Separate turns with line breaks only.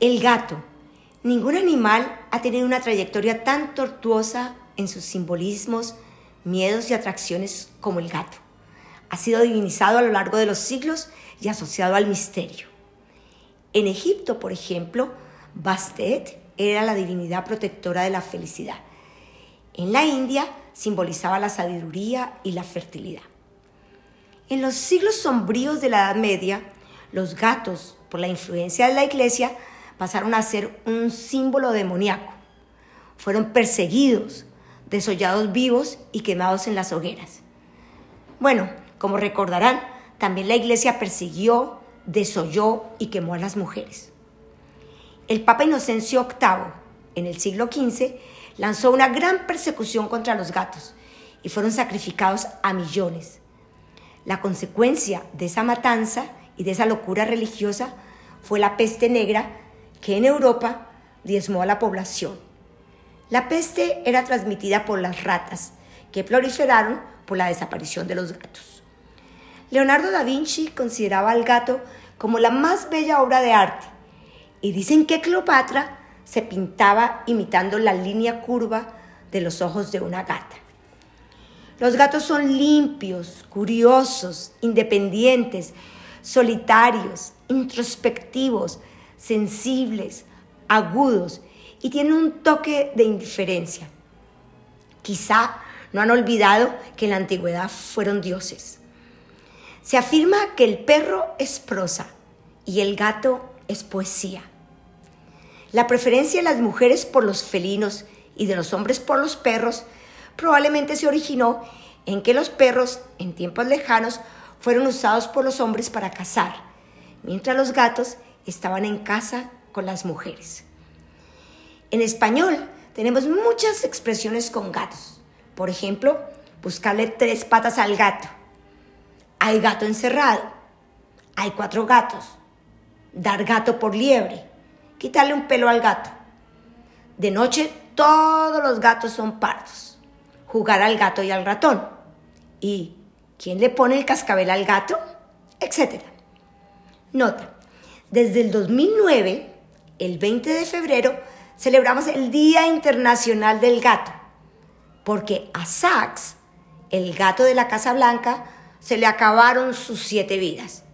El gato. Ningún animal ha tenido una trayectoria tan tortuosa en sus simbolismos, miedos y atracciones como el gato. Ha sido divinizado a lo largo de los siglos y asociado al misterio. En Egipto, por ejemplo, Bastet era la divinidad protectora de la felicidad. En la India simbolizaba la sabiduría y la fertilidad. En los siglos sombríos de la Edad Media, los gatos, por la influencia de la Iglesia, pasaron a ser un símbolo demoníaco. Fueron perseguidos, desollados vivos y quemados en las hogueras. Bueno, como recordarán, también la Iglesia persiguió, desolló y quemó a las mujeres. El Papa Inocencio VIII, en el siglo XV, lanzó una gran persecución contra los gatos y fueron sacrificados a millones. La consecuencia de esa matanza y de esa locura religiosa fue la peste negra que en Europa diezmó a la población. La peste era transmitida por las ratas, que proliferaron por la desaparición de los gatos. Leonardo da Vinci consideraba al gato como la más bella obra de arte y dicen que Cleopatra se pintaba imitando la línea curva de los ojos de una gata. Los gatos son limpios, curiosos, independientes, solitarios, introspectivos, sensibles, agudos y tienen un toque de indiferencia. Quizá no han olvidado que en la antigüedad fueron dioses. Se afirma que el perro es prosa y el gato es poesía. La preferencia de las mujeres por los felinos y de los hombres por los perros probablemente se originó en que los perros, en tiempos lejanos, fueron usados por los hombres para cazar, mientras los gatos estaban en casa con las mujeres. En español tenemos muchas expresiones con gatos. Por ejemplo, buscarle tres patas al gato. Hay gato encerrado. Hay cuatro gatos. Dar gato por liebre. Quitarle un pelo al gato. De noche todos los gatos son pardos. Jugar al gato y al ratón. ¿Y quién le pone el cascabel al gato? Etcétera. Nota. Desde el 2009, el 20 de febrero, celebramos el Día Internacional del Gato, porque a Sachs, el gato de la Casa Blanca, se le acabaron sus siete vidas.